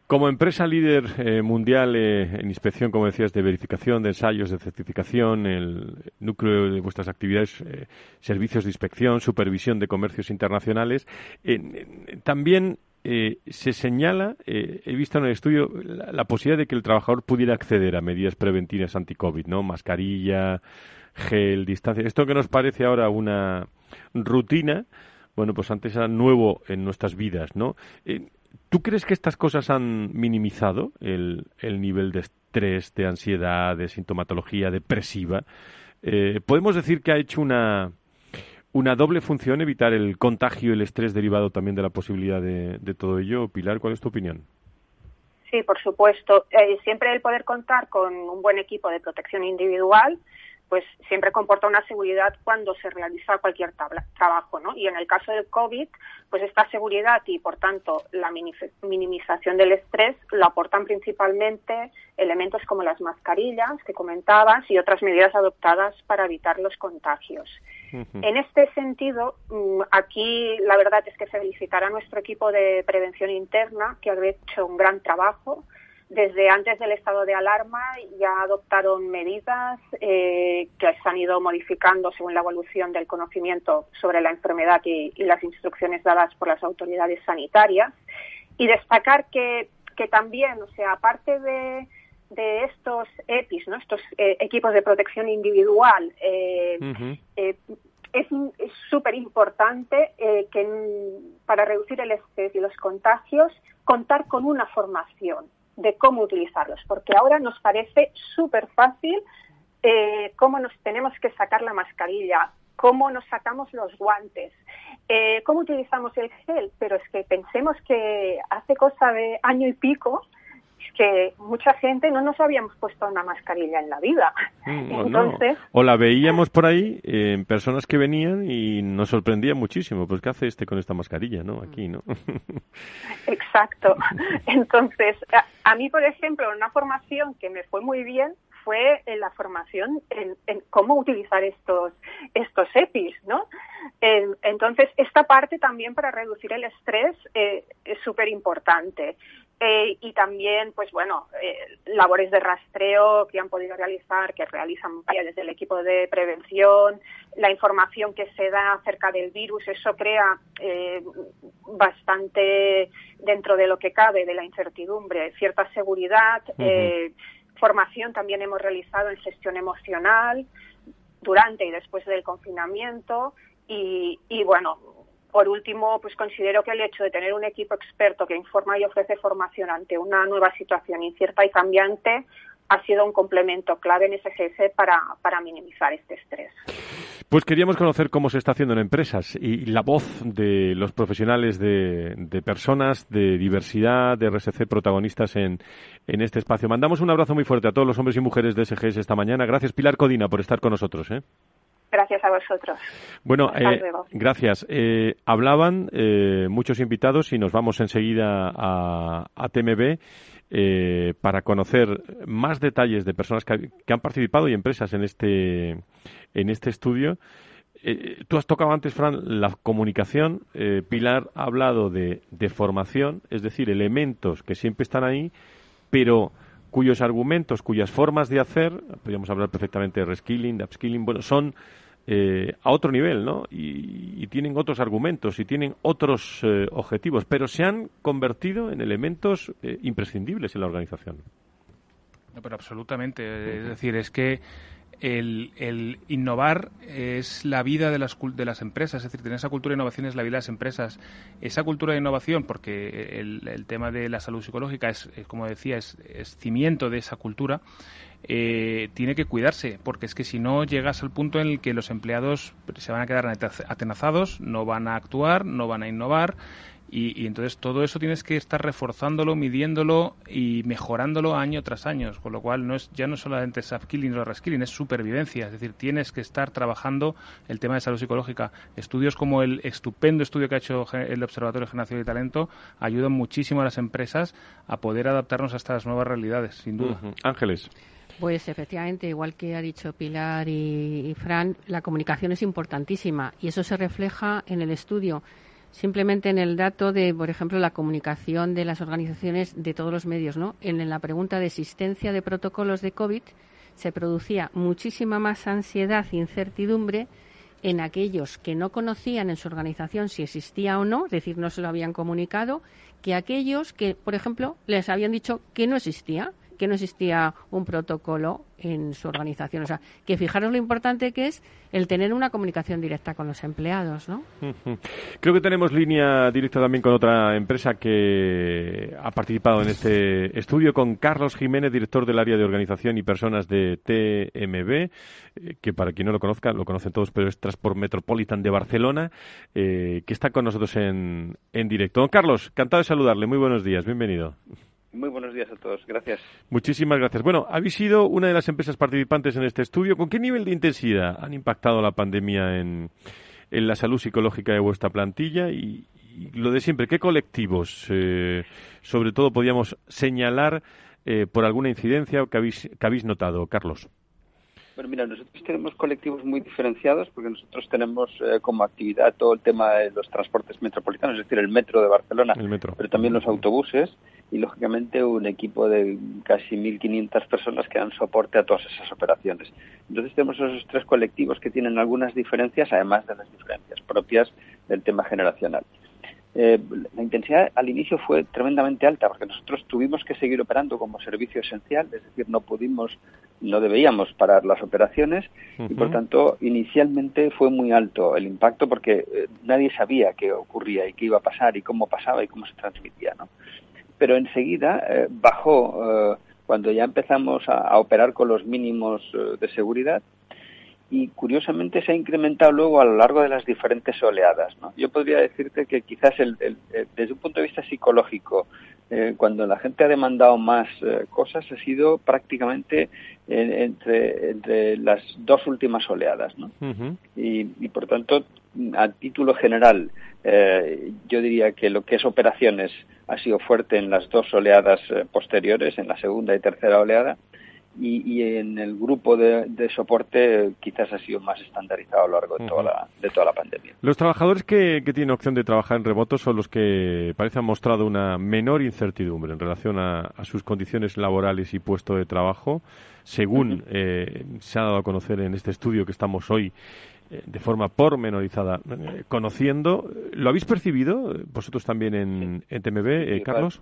Como empresa líder eh, mundial eh, en inspección, como decías, de verificación, de ensayos, de certificación, el núcleo de vuestras actividades, eh, servicios de inspección, supervisión de comercios internacionales, también se señala, he visto en el estudio, la, posibilidad de que el trabajador pudiera acceder a medidas preventivas anti-COVID, ¿no? Mascarilla, gel, distancia. Esto que nos parece ahora una rutina, bueno, pues antes era nuevo en nuestras vidas, ¿no? Eh, ¿Tú crees que estas cosas han minimizado el, nivel de estrés, de ansiedad, de sintomatología depresiva? Eh, ¿Podemos decir que ha hecho una, una doble función evitar el contagio y el estrés derivado también de la posibilidad de, todo ello? Pilar, ¿cuál es tu opinión? Sí, por supuesto. Eh, siempre el poder contar con un buen equipo de protección individual pues siempre comporta una seguridad cuando se realiza cualquier trabajo, ¿no? Y en el caso del COVID, pues esta seguridad y, por tanto, la minimización del estrés lo aportan principalmente elementos como las mascarillas que comentabas y otras medidas adoptadas para evitar los contagios. En este sentido, mm, aquí la verdad es que felicitar a nuestro equipo de prevención interna que ha hecho un gran trabajo desde antes del estado de alarma ya adoptaron medidas eh, que se han ido modificando según la evolución del conocimiento sobre la enfermedad y, las instrucciones dadas por las autoridades sanitarias. Y destacar que, que también, o sea, aparte de, de estos EPIs, ¿no? estos eh, equipos de protección individual, eh, es súper importante que para reducir el estrés y los contagios contar con una formación de cómo utilizarlos, porque ahora nos parece súper fácil eh, cómo nos tenemos que sacar la mascarilla, cómo nos sacamos los guantes, eh, cómo utilizamos el gel, pero es que pensemos que hace cosa de año y pico que mucha gente no nos habíamos puesto una mascarilla en la vida. Mm, Entonces, o, la veíamos por ahí en personas que venían y nos sorprendía muchísimo. Pues, ¿qué hace este con esta mascarilla, no? Aquí, ¿no? (laughs) Exacto. Entonces, a, mí, por ejemplo, una formación que me fue muy bien fue en la formación en, cómo utilizar estos, estos EPIs, ¿no? entonces, esta parte también para reducir el estrés eh, es súper importante. Eh, y también, pues bueno, eh, labores de rastreo que han podido realizar, que realizan vaya, desde el equipo de prevención, la información que se da acerca del virus, eso crea eh, bastante, dentro de lo que cabe, de la incertidumbre, cierta seguridad. formación también hemos realizado en gestión emocional durante y después del confinamiento. Y, y bueno, por último, pues considero que el hecho de tener un equipo experto que informa y ofrece formación ante una nueva situación incierta y cambiante ha sido un complemento clave en SGS para, para minimizar este estrés. Pues queríamos conocer cómo se está haciendo en empresas y la voz de los profesionales de, personas, de diversidad, de RSC, protagonistas en, en, este espacio. Mandamos un abrazo muy fuerte a todos los hombres y mujeres de SGS esta mañana. Gracias, Pilar Codina, por estar con nosotros. ¿eh? Gracias a vosotros. Bueno, eh, gracias. Eh, hablaban eh, muchos invitados y nos vamos enseguida a, a TMB para conocer más detalles de personas que, han participado y empresas en este, en este estudio. tú has tocado antes, Fran, la comunicación. Pilar ha hablado de, de formación, es decir, elementos que siempre están ahí, pero cuyos argumentos, cuyas formas de hacer, podríamos hablar perfectamente de reskilling, de upskilling, bueno, son eh, a otro nivel, ¿no? Y, tienen otros argumentos y tienen otros eh, objetivos, pero se han convertido en elementos eh, imprescindibles en la organización. No, pero absolutamente. Es decir, es que el, innovar es la vida de las, de las empresas, es decir, tener esa cultura de innovación es la vida de las empresas. Esa cultura de innovación, porque el, tema de la salud psicológica es, como decía, es, cimiento de esa cultura, eh, tiene que cuidarse, porque es que si no llegas al punto en el que los empleados se van a quedar atenazados, no van a actuar, no van a innovar Y, entonces todo eso tienes que estar reforzándolo, midiéndolo y mejorándolo año tras año, con lo cual no es ya no solamente es upskilling o reskilling, es supervivencia, es decir, tienes que estar trabajando el tema de salud psicológica. Estudios como el estupendo estudio que ha hecho el Observatorio de Generación y Talento ayudan muchísimo a las empresas a poder adaptarnos a estas nuevas realidades, sin duda. Ángeles. Pues efectivamente, igual que ha dicho Pilar y, Fran, la comunicación es importantísima y eso se refleja en el estudio. Simplemente en el dato de, por ejemplo, la comunicación de las organizaciones de todos los medios, ¿no? En la pregunta de existencia de protocolos de COVID se producía muchísima más ansiedad e incertidumbre en aquellos que no conocían en su organización si existía o no, es decir, no se lo habían comunicado, que aquellos que, por ejemplo, les habían dicho que no existía que no existía un protocolo en su organización. O sea, que fijaros lo importante que es el tener una comunicación directa con los empleados, ¿no? (laughs) Creo que tenemos línea directa también con otra empresa que ha participado en este estudio, con Carlos Jiménez, director del área de organización y personas de TMB, eh, que para quien no lo conozca, lo conocen todos, pero es Transport Metropolitan de Barcelona, eh, que está con nosotros en, en directo. Don Carlos, encantado de saludarle. Muy buenos días, bienvenido. Muy buenos días a todos. Gracias. Muchísimas gracias. Bueno, habéis sido una de las empresas participantes en este estudio. ¿Con qué nivel de intensidad han impactado la pandemia en, la salud psicológica de vuestra plantilla? Y, lo de siempre, ¿qué colectivos, eh, sobre todo, podríamos señalar eh, por alguna incidencia que habéis, que habéis notado, Carlos? Bueno, mira, nosotros tenemos colectivos muy diferenciados porque nosotros tenemos eh, como actividad todo el tema de los transportes metropolitanos, es decir, el metro de Barcelona, pero también los autobuses y, lógicamente, un equipo de casi 1.500 personas que dan soporte a todas esas operaciones. Entonces tenemos esos tres colectivos que tienen algunas diferencias, además de las diferencias propias del tema generacional. Eh, la intensidad al inicio fue tremendamente alta porque nosotros tuvimos que seguir operando como servicio esencial, es decir, no pudimos, no debíamos parar las operaciones y por tanto inicialmente fue muy alto el impacto porque eh, nadie sabía qué ocurría y qué iba a pasar y cómo pasaba y cómo se transmitía, ¿no? Pero enseguida eh, bajó cuando ya empezamos a, operar con los mínimos de seguridad y curiosamente se ha incrementado luego a lo largo de las diferentes oleadas. ¿no? Yo podría decirte que quizás el, desde un punto de vista psicológico, eh, cuando la gente ha demandado más eh, cosas, ha sido prácticamente entre, entre las dos últimas oleadas. ¿no? y, y, por tanto, a título general, eh, yo diría que lo que es operaciones ha sido fuerte en las dos oleadas posteriores, en la segunda y tercera oleada, y, en el grupo de, soporte quizás ha sido más estandarizado a lo largo de, toda, la, de toda la pandemia. Los trabajadores que, tienen opción de trabajar en remoto son los que parece han mostrado una menor incertidumbre en relación a, sus condiciones laborales y puesto de trabajo, según eh, se ha dado a conocer en este estudio que estamos hoy eh, de forma pormenorizada eh, conociendo. ¿Lo habéis percibido vosotros también en, en TMB, Carlos?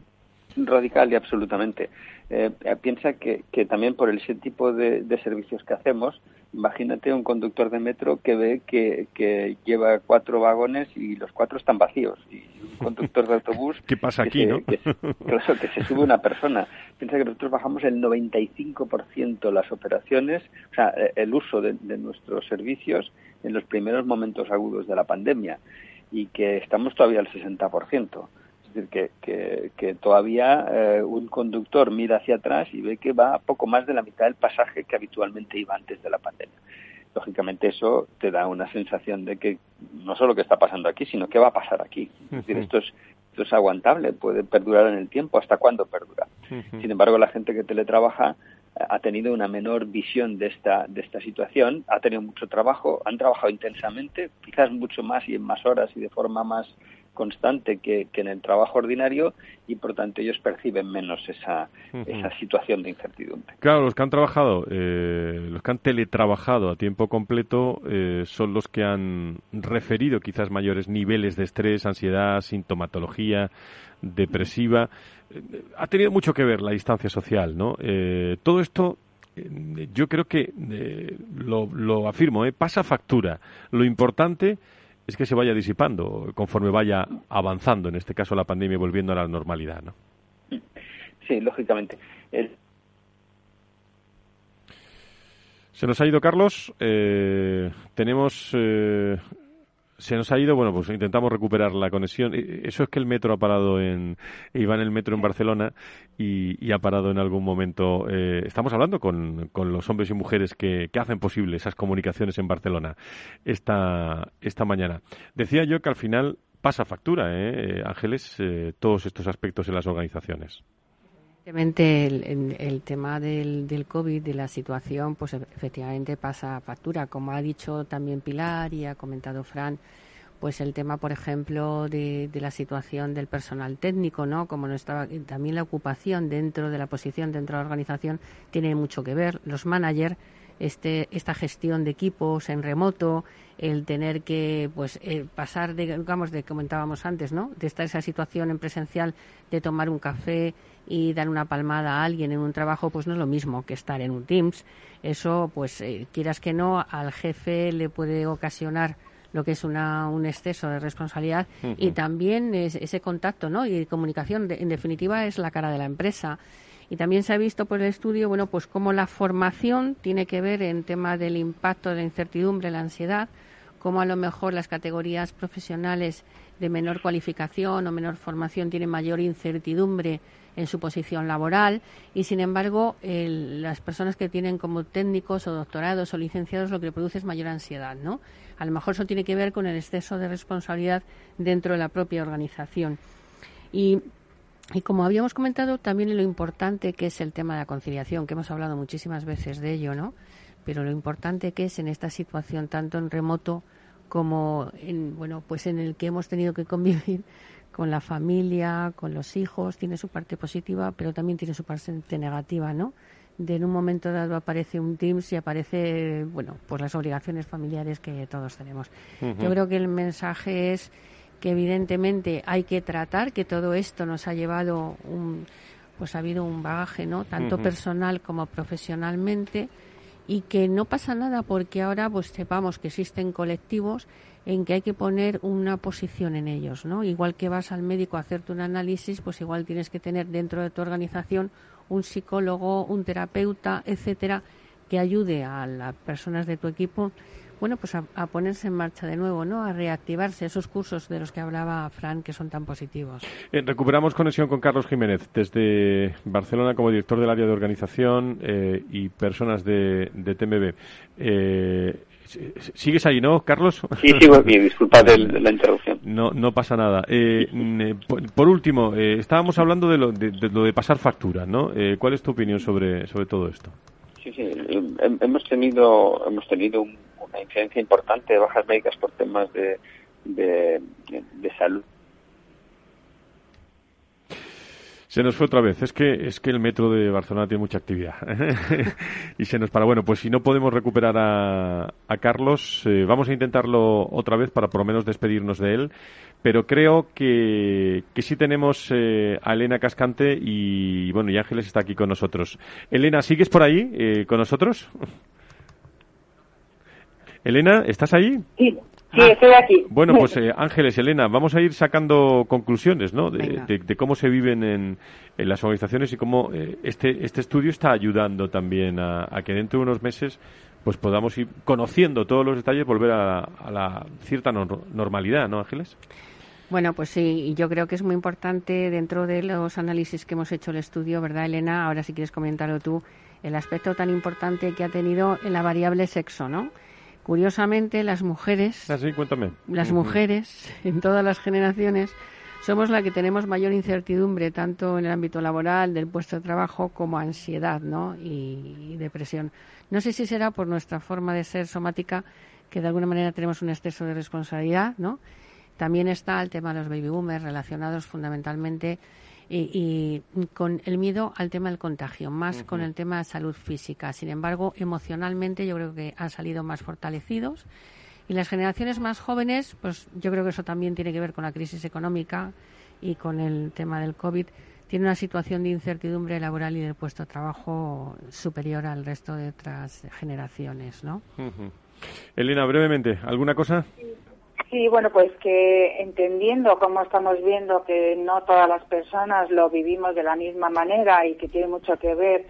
Radical y absolutamente. Eh, piensa que, que, también por ese tipo de, servicios que hacemos, imagínate un conductor de metro que ve que, que, lleva cuatro vagones y los cuatro están vacíos. Y un (laughs) conductor de autobús... ¿Qué pasa aquí, no? Que, que se sube una persona. Piensa que nosotros bajamos el 95% las operaciones, o sea, el uso de, de nuestros servicios en los primeros momentos agudos de la pandemia y que estamos todavía al 60% decir, que, que, todavía eh, un conductor mira hacia atrás y ve que va poco más de la mitad del pasaje que habitualmente iba antes de la pandemia. Lógicamente eso te da una sensación de que no solo que está pasando aquí, sino que va a pasar aquí. Es decir, esto es, esto es aguantable, puede perdurar en el tiempo. ¿Hasta cuándo perdura? Sin embargo, la gente que teletrabaja eh, ha tenido una menor visión de esta, de esta situación, ha tenido mucho trabajo, han trabajado intensamente, quizás mucho más y en más horas y de forma más constante que, en el trabajo ordinario y por tanto ellos perciben menos esa, esa situación de incertidumbre. Claro, los que han trabajado, eh, los que han teletrabajado a tiempo completo eh, son los que han referido quizás mayores niveles de estrés, ansiedad, sintomatología depresiva. Eh, ha tenido mucho que ver la distancia social, ¿no? todo esto yo creo que lo, lo afirmo, pasa factura. Lo importante es que se vaya disipando conforme vaya avanzando, en este caso la pandemia, volviendo a la normalidad, ¿no? Sí, lógicamente. Se nos ha ido Carlos. Eh, tenemos eh, se nos ha ido, bueno, pues intentamos recuperar la conexión. Eso es que el metro ha parado en, iba en el metro en Barcelona y, ha parado en algún momento. Eh, estamos hablando con, con, los hombres y mujeres que, que, hacen posible esas comunicaciones en Barcelona esta, esta mañana. Decía yo que al final pasa factura, ¿eh, Ángeles, eh, todos estos aspectos en las organizaciones. Evidentemente el, el, tema del, del, COVID, de la situación, pues efectivamente pasa factura. Como ha dicho también Pilar y ha comentado Fran, pues el tema, por ejemplo, de, de la situación del personal técnico, ¿no? Como no estaba, también la ocupación dentro de la posición, dentro de la organización, tiene mucho que ver. Los managers este, esta gestión de equipos en remoto, el tener que pues eh, pasar de digamos de comentábamos antes, ¿no? De estar esa situación en presencial de tomar un café y dar una palmada a alguien en un trabajo, pues no es lo mismo que estar en un Teams. Eso, pues eh, quieras que no, al jefe le puede ocasionar lo que es una, un exceso de responsabilidad y también ese contacto, ¿no? Y comunicación, en definitiva, es la cara de la empresa. Y también se ha visto por el estudio, bueno, pues cómo la formación tiene que ver en tema del impacto de la incertidumbre, la ansiedad, cómo a lo mejor las categorías profesionales de menor cualificación o menor formación tienen mayor incertidumbre en su posición laboral y sin embargo las personas que tienen como técnicos o doctorados o licenciados lo que produce es mayor ansiedad, ¿no? A lo mejor eso tiene que ver con el exceso de responsabilidad dentro de la propia organización. Y y como habíamos comentado, también lo importante que es el tema de la conciliación, que hemos hablado muchísimas veces de ello, ¿no? Pero lo importante que es en esta situación, tanto en remoto como en, bueno, pues en el que hemos tenido que convivir con la familia, con los hijos, tiene su parte positiva, pero también tiene su parte negativa, ¿no? De en un momento dado aparece un Teams y aparece, bueno, pues las obligaciones familiares que todos tenemos. Yo creo que el mensaje es que evidentemente hay que tratar, que todo esto nos ha llevado un, pues ha habido un bagaje, ¿no? Tanto personal como profesionalmente y que no pasa nada porque ahora pues sepamos que existen colectivos en que hay que poner una posición en ellos, ¿no? Igual que vas al médico a hacerte un análisis, pues igual tienes que tener dentro de tu organización un psicólogo, un terapeuta, etcétera, que ayude a las personas de tu equipo bueno, pues a, ponerse en marcha de nuevo, ¿no? A reactivarse esos cursos de los que hablaba Fran que son tan positivos. Eh, recuperamos conexión con Carlos Jiménez desde Barcelona como director del área de organización eh, y personas de, TMB. Eh, ¿Sigues ahí, no, Carlos? Sí, sigo aquí, disculpa de, la interrupción. No, no pasa nada. por, último, estábamos hablando de lo de, lo de pasar factura, ¿no? ¿Cuál es tu opinión sobre, sobre todo esto? Sí, sí, hemos tenido, hemos tenido un una incidencia importante de bajas médicas por temas de, de, salud. Se nos fue otra vez. Es que es que el metro de Barcelona tiene mucha actividad (laughs) y se nos para. Bueno, pues si no podemos recuperar a, a Carlos, eh, vamos a intentarlo otra vez para por lo menos despedirnos de él. Pero creo que, que sí tenemos eh, a Elena Cascante y bueno y Ángeles está aquí con nosotros. Elena, ¿sigues por ahí eh, con nosotros? Elena, ¿estás ahí? Sí. Sí, ah. estoy aquí. Bueno, pues (laughs) eh, Ángeles, Elena, vamos a ir sacando conclusiones, ¿no? De, cómo se viven en, las organizaciones y cómo eh, este, este estudio está ayudando también a, que dentro de unos meses pues podamos ir conociendo todos los detalles, volver a, la cierta normalidad, ¿no, Ángeles? Bueno, pues sí, yo creo que es muy importante dentro de los análisis que hemos hecho el estudio, ¿verdad, Elena? Ahora si quieres comentarlo tú, el aspecto tan importante que ha tenido en la variable sexo, ¿no? Curiosamente, las mujeres, ah, cuéntame. las mujeres (laughs) en todas las generaciones somos la que tenemos mayor incertidumbre tanto en el ámbito laboral, del puesto de trabajo, como ansiedad, ¿no? Y, depresión. No sé si será por nuestra forma de ser somática que de alguna manera tenemos un exceso de responsabilidad, ¿no? También está el tema de los baby boomers relacionados fundamentalmente y, con el miedo al tema del contagio, más con el tema de salud física. Sin embargo, emocionalmente yo creo que han salido más fortalecidos. Y las generaciones más jóvenes, pues yo creo que eso también tiene que ver con la crisis económica y con el tema del COVID. Tiene una situación de incertidumbre laboral y del puesto de trabajo superior al resto de otras generaciones, ¿no? Elena, brevemente, ¿alguna cosa? Sí, bueno, pues que entendiendo cómo estamos viendo que no todas las personas lo vivimos de la misma manera y que tiene mucho que ver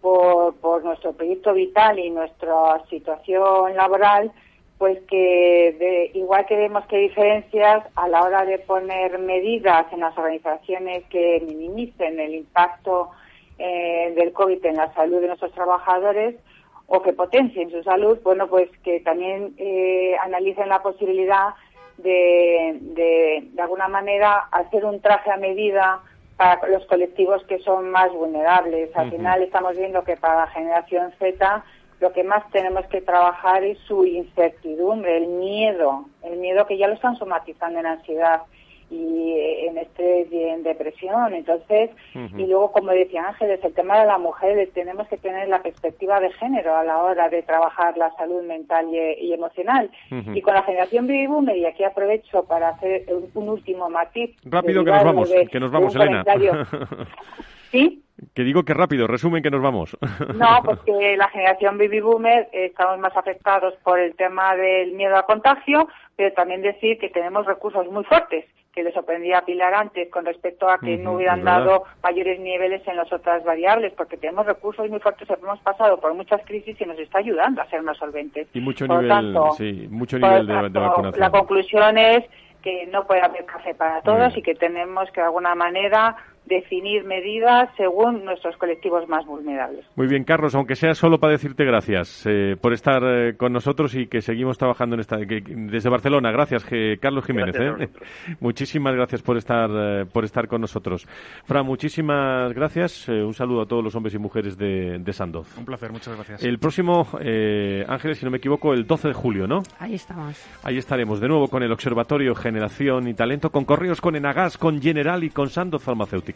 por, nuestro proyecto vital y nuestra situación laboral, pues que igual que vemos que hay diferencias a la hora de poner medidas en las organizaciones que minimicen el impacto eh, del COVID en la salud de nuestros trabajadores o que potencien su salud, bueno, pues que también eh, analicen la posibilidad de, de, de alguna manera, hacer un traje a medida para los colectivos que son más vulnerables. Al final estamos viendo que para la generación Z lo que más tenemos que trabajar es su incertidumbre, el miedo, el miedo que ya lo están somatizando en ansiedad y eh, en estrés y en depresión. Entonces, y luego, como decía Ángeles, el tema de la mujer, tenemos que tener la perspectiva de género a la hora de trabajar la salud mental y, emocional. Y con la generación baby boomer, y aquí aprovecho para hacer un, último matiz. Rápido que nos vamos, que nos vamos, Elena. (laughs) ¿Sí? Que digo que rápido, resumen que nos vamos. (laughs) No, porque la generación baby boomer estamos más afectados por el tema del miedo a contagio, pero también decir que tenemos recursos muy fuertes, que les sorprendía a Pilar antes con respecto a que no hubieran dado mayores niveles en las otras variables, porque tenemos recursos muy fuertes, hemos pasado por muchas crisis y nos está ayudando a ser más solventes. Y mucho nivel, sí, mucho nivel de, de vacunación. La conclusión es que no puede haber café para todos y que tenemos que de alguna manera definir medidas según nuestros colectivos más vulnerables. Muy bien, Carlos, aunque sea solo para decirte gracias eh, por estar eh, con nosotros y que seguimos trabajando en esta desde Barcelona. Gracias, Carlos Jiménez. ¿eh? (laughs) Muchísimas gracias por estar por estar con nosotros. Fran, muchísimas gracias. un saludo a todos los hombres y mujeres de, de Sandoz. Un placer, muchas gracias. El próximo, Ángeles, si no me equivoco, el 12 de julio, ¿no? Ahí estamos. Ahí estaremos de nuevo con el Observatorio Generación y Talento, con Correos, con Enagas, con General y con Sandoz Farmacéutica.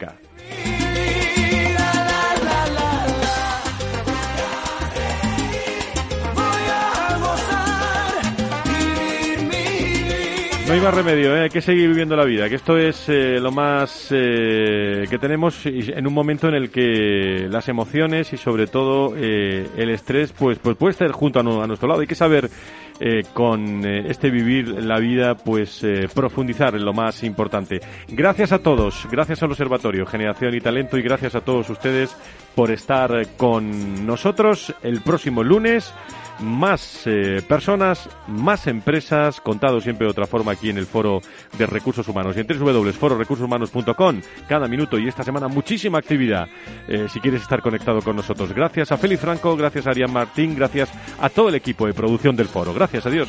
No hay más remedio, ¿eh? hay que seguir viviendo la vida, que esto es eh, lo más eh, que tenemos en un momento en el que las emociones y sobre todo el estrés pues, pues puede estar junto a, a nuestro lado. Hay que saber eh, con eh, este vivir la vida, pues eh, profundizar en lo más importante. Gracias a todos, gracias al Observatorio Generación y Talento y gracias a todos ustedes por estar con nosotros el próximo lunes más personas, más empresas, contado siempre de otra forma aquí en el Foro de Recursos Humanos. Y en www.fororecursoshumanos.com, cada minuto y esta semana muchísima actividad si quieres estar conectado con nosotros. Gracias a Félix Franco, gracias a Arián Martín, gracias a todo el equipo de producción del Foro. Gracias, adiós.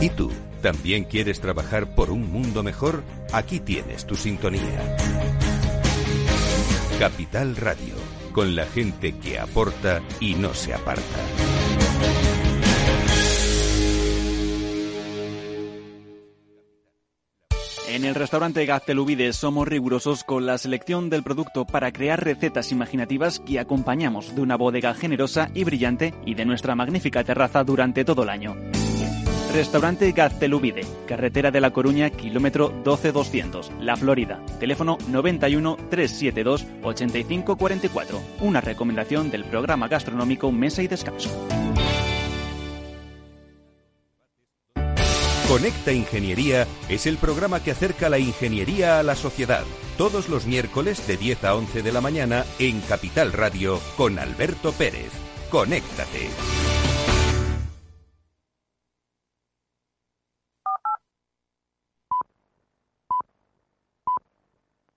¿Y tú? ¿También quieres trabajar por un mundo mejor? Aquí tienes tu sintonía. Capital Radio, con la gente que aporta y no se aparta. En el restaurante Gaztelubides somos rigurosos con la selección del producto para crear recetas imaginativas que acompañamos de una bodega generosa y brillante y de nuestra magnífica terraza durante todo el año. Restaurante Gaztelubide, carretera de La Coruña, kilómetro 12200, La Florida. Teléfono 91 372 8544. Una recomendación del programa gastronómico Mesa y Descanso. Conecta Ingeniería es el programa que acerca la ingeniería a la sociedad. Todos los miércoles de 10 a 11 de la mañana en Capital Radio con Alberto Pérez. Conéctate.